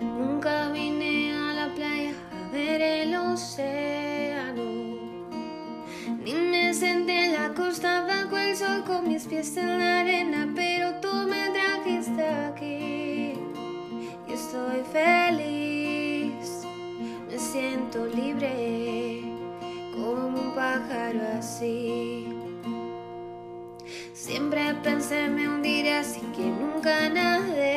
Nunca vine a la playa a ver el océano. Ni me senté en la costa bajo el sol con mis pies en la arena, pero tú me trajiste aquí. Y estoy feliz, me siento libre como un pájaro así. Siempre pensé me hundiría así que nunca nadé.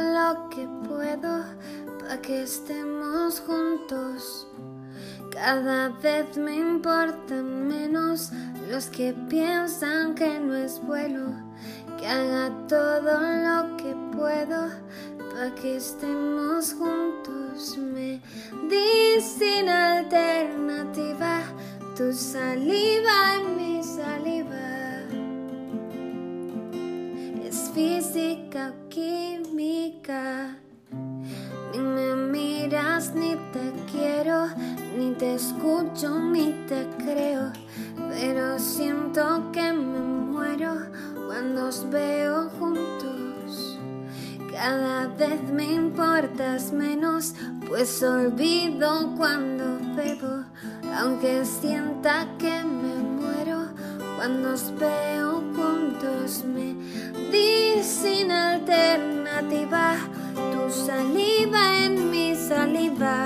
Lo que puedo para que estemos juntos. Cada vez me importan menos los que piensan que no es bueno. Que haga todo lo que puedo para que estemos juntos. Me di sin alternativa tu saliva en mi saliva. Física química. Ni me miras, ni te quiero, ni te escucho, ni te creo. Pero siento que me muero cuando os veo juntos. Cada vez me importas menos, pues olvido cuando bebo. Aunque sienta que me muero cuando os veo juntos, me di alternativa tu saliva en mi saliva.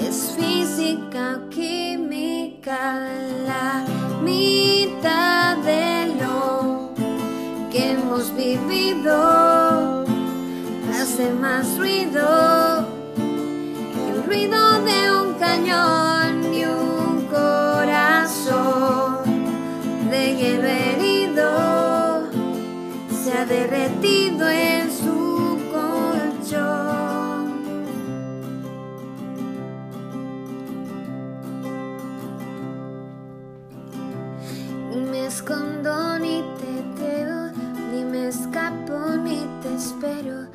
Es física química la mitad de lo que hemos vivido hace más ruido que el ruido de un cañón derretido en su colchón. Me escondo ni te veo, ni me escapo ni te espero.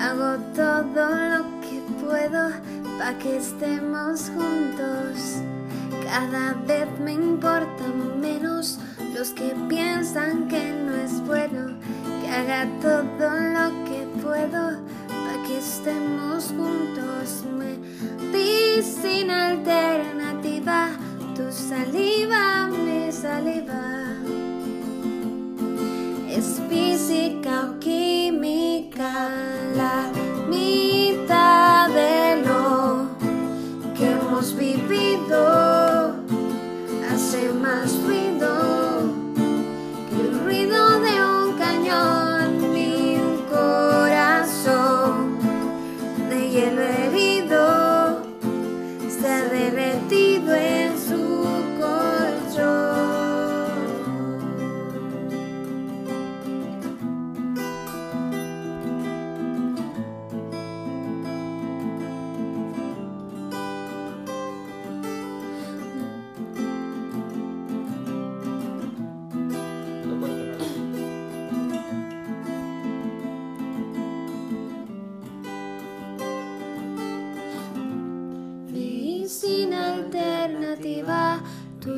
Hago todo lo que puedo para que estemos juntos. Cada vez me importan menos los que piensan que todo lo que puedo para que estemos juntos. Me di sin alternativa, tu saliva, mi saliva. Es física o química la mitad de lo que hemos vivido.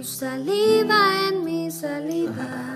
Saliva en mi saliva.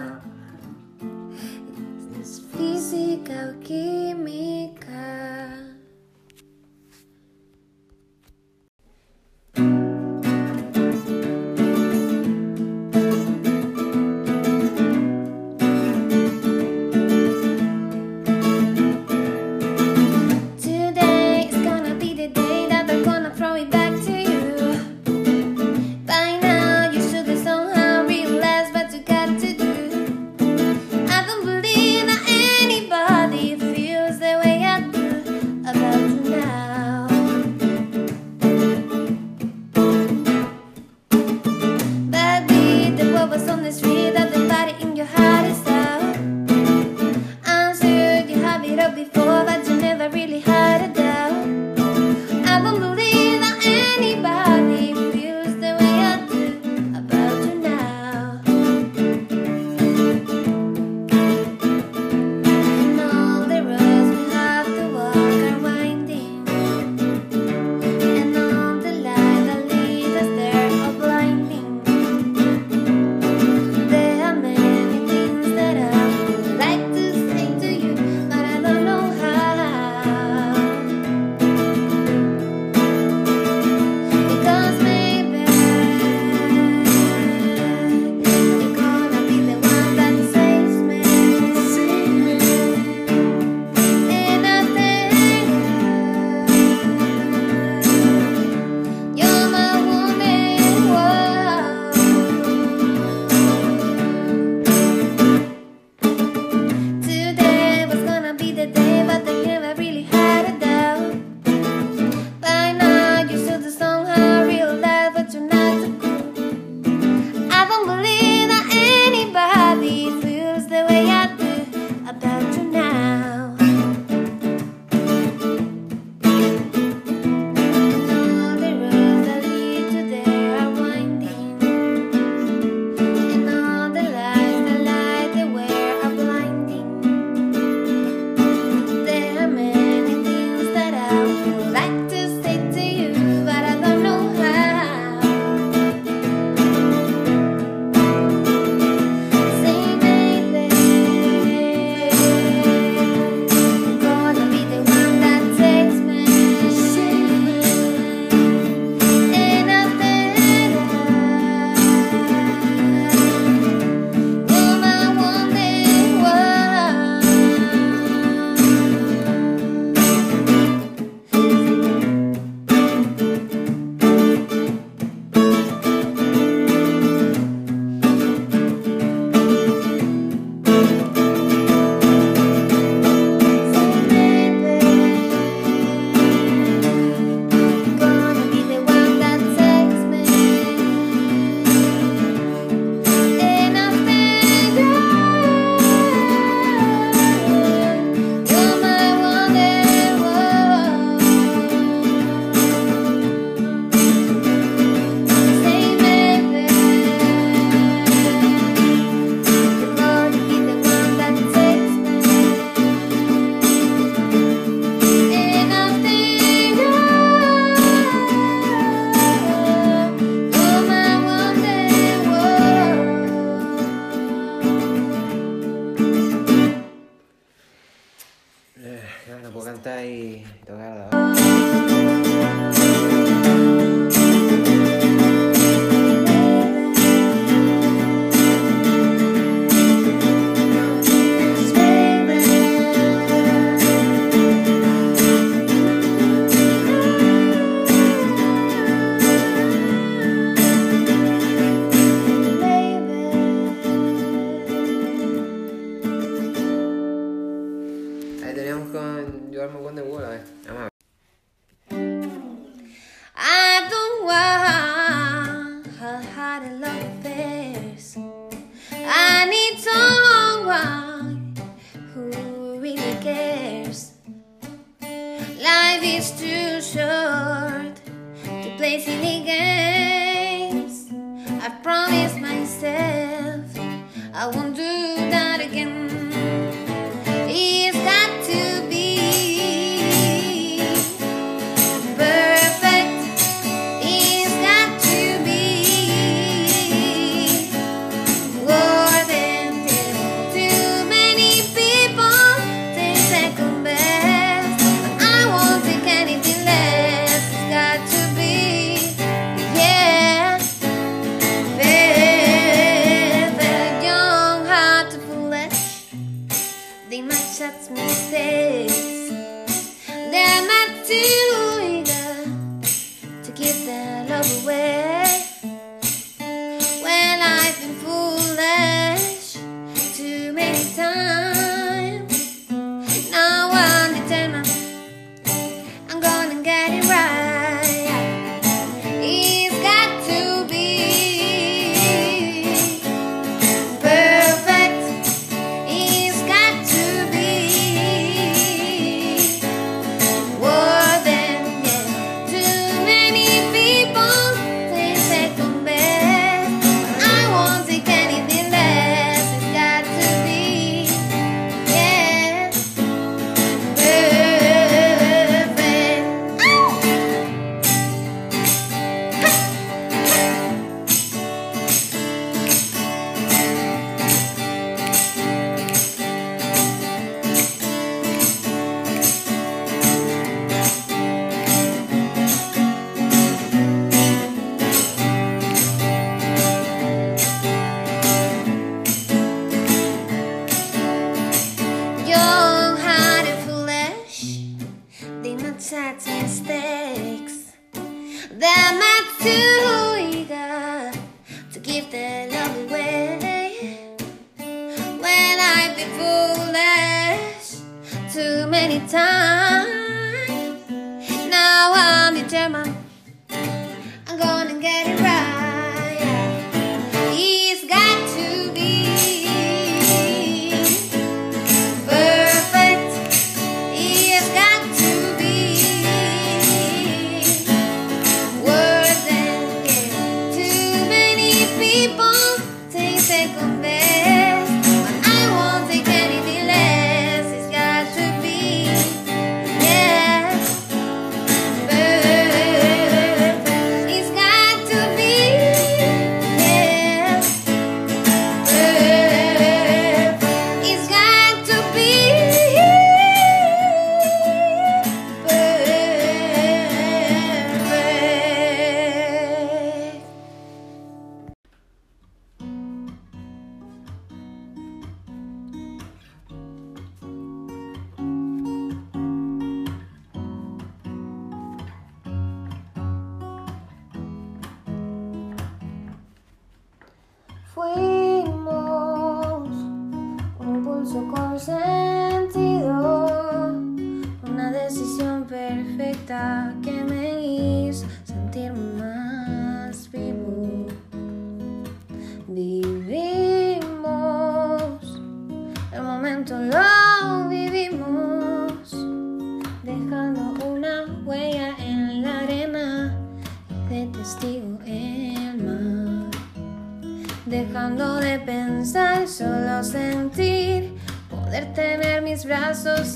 play silly games. I promised myself I won't do. mistakes. They're not too eager to give their love away. When I've been foolish too many times, now I'm determined.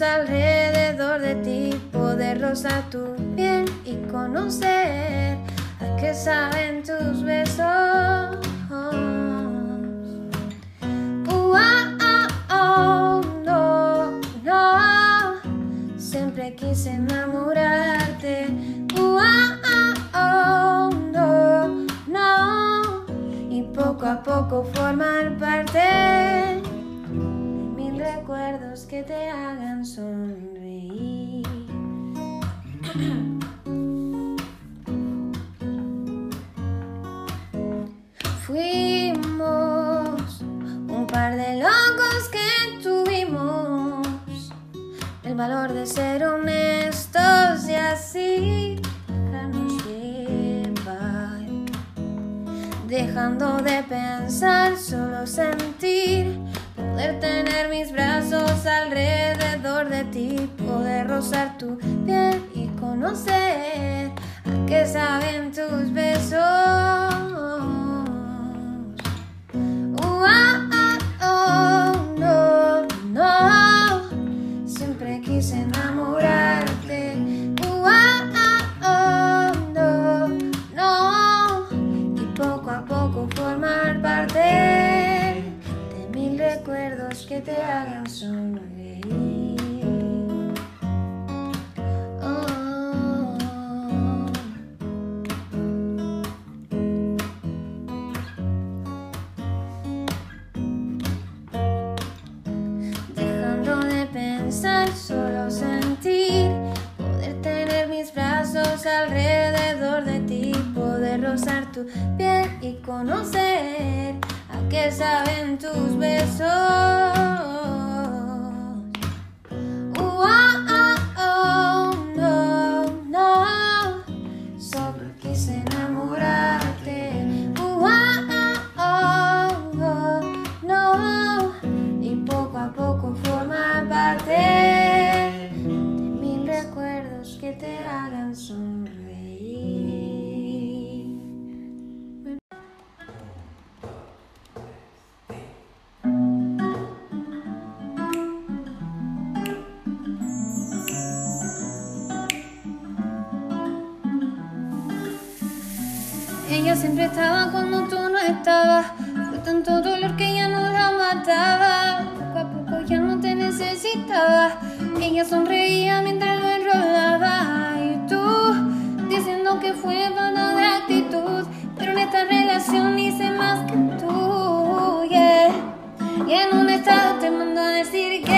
alrededor de ti, poder rozar tu piel y conocer a qué saben tus besos. Uh, oh, oh, no, no, siempre quise enamorarte. Uh, oh, no, no, y poco a poco formar parte de mil recuerdos que te hagan sonreí. Fuimos un par de locos que tuvimos el valor de ser honestos y así dejando de pensar, solo sentir Poder tener mis brazos alrededor de ti, poder rozar tu piel y conocer a qué saben tus besos. Oh, no, no, siempre quise enamorar. te hagan sonreír. Oh, oh. Dejando de pensar, solo sentir, poder tener mis brazos alrededor de ti, poder rozar tu piel y conocer que saben tus besos. decir que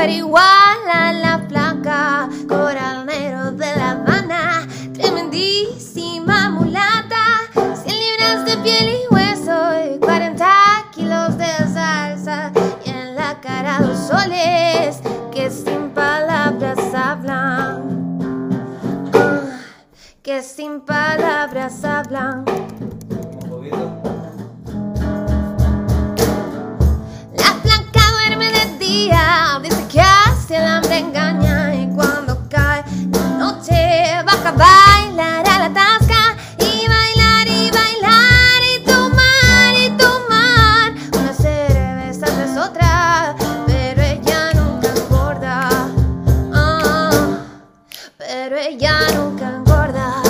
very well. blanca gorda.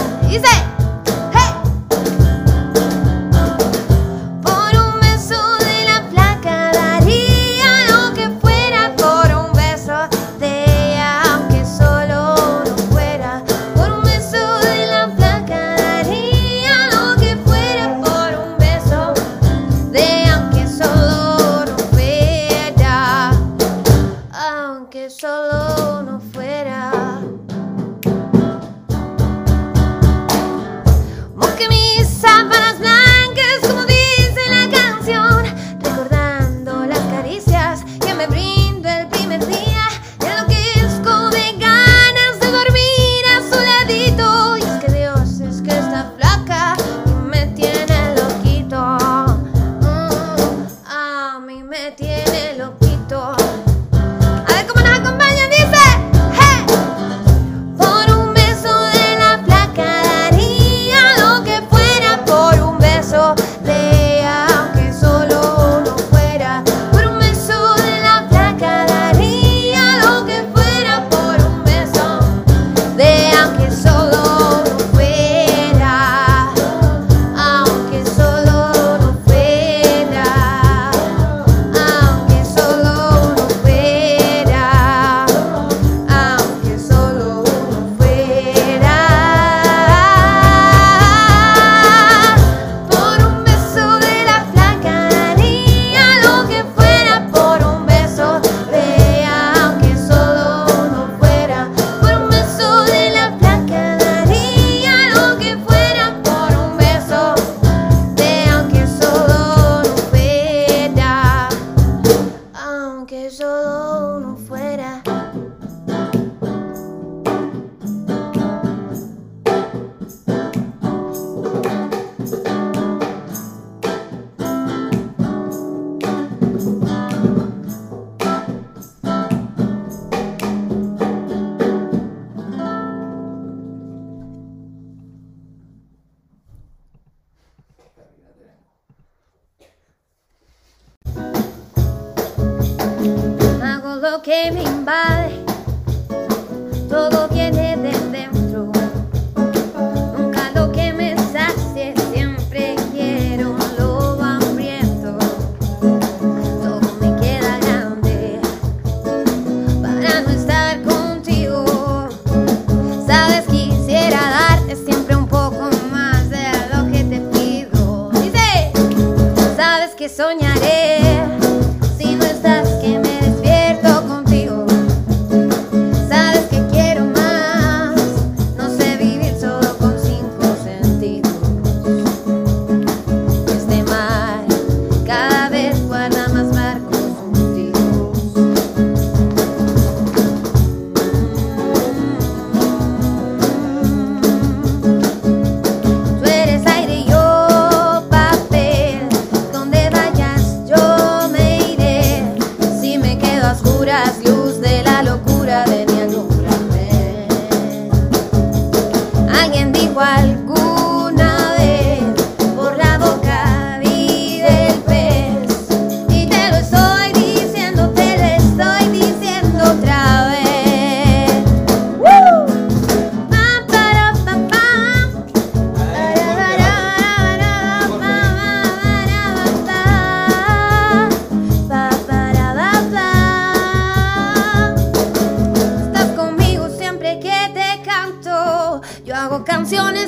came by.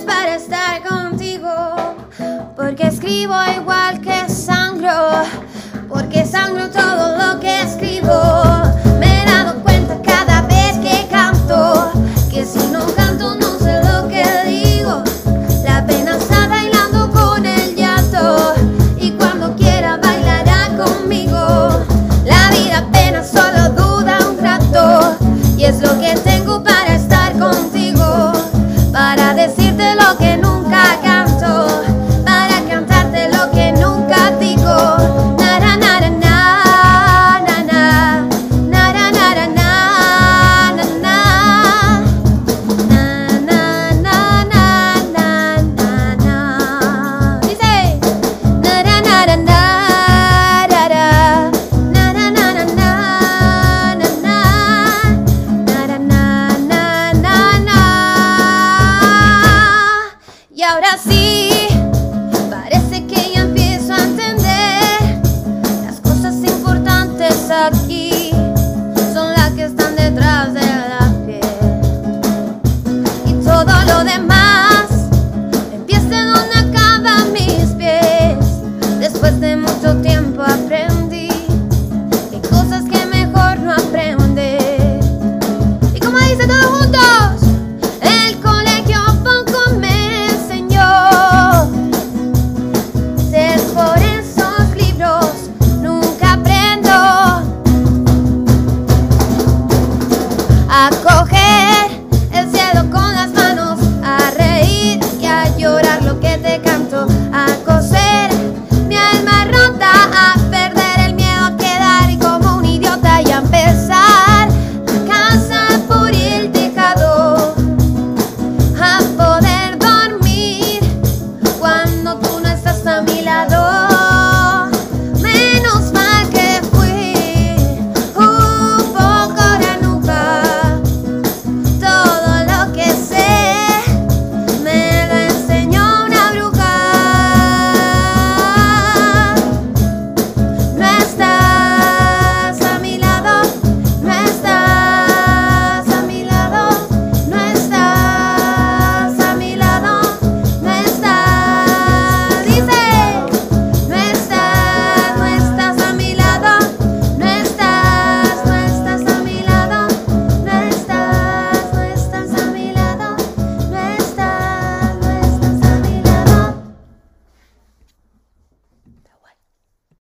para estar contigo, porque escribo igual que sangro, porque sangro todo lo que escribo.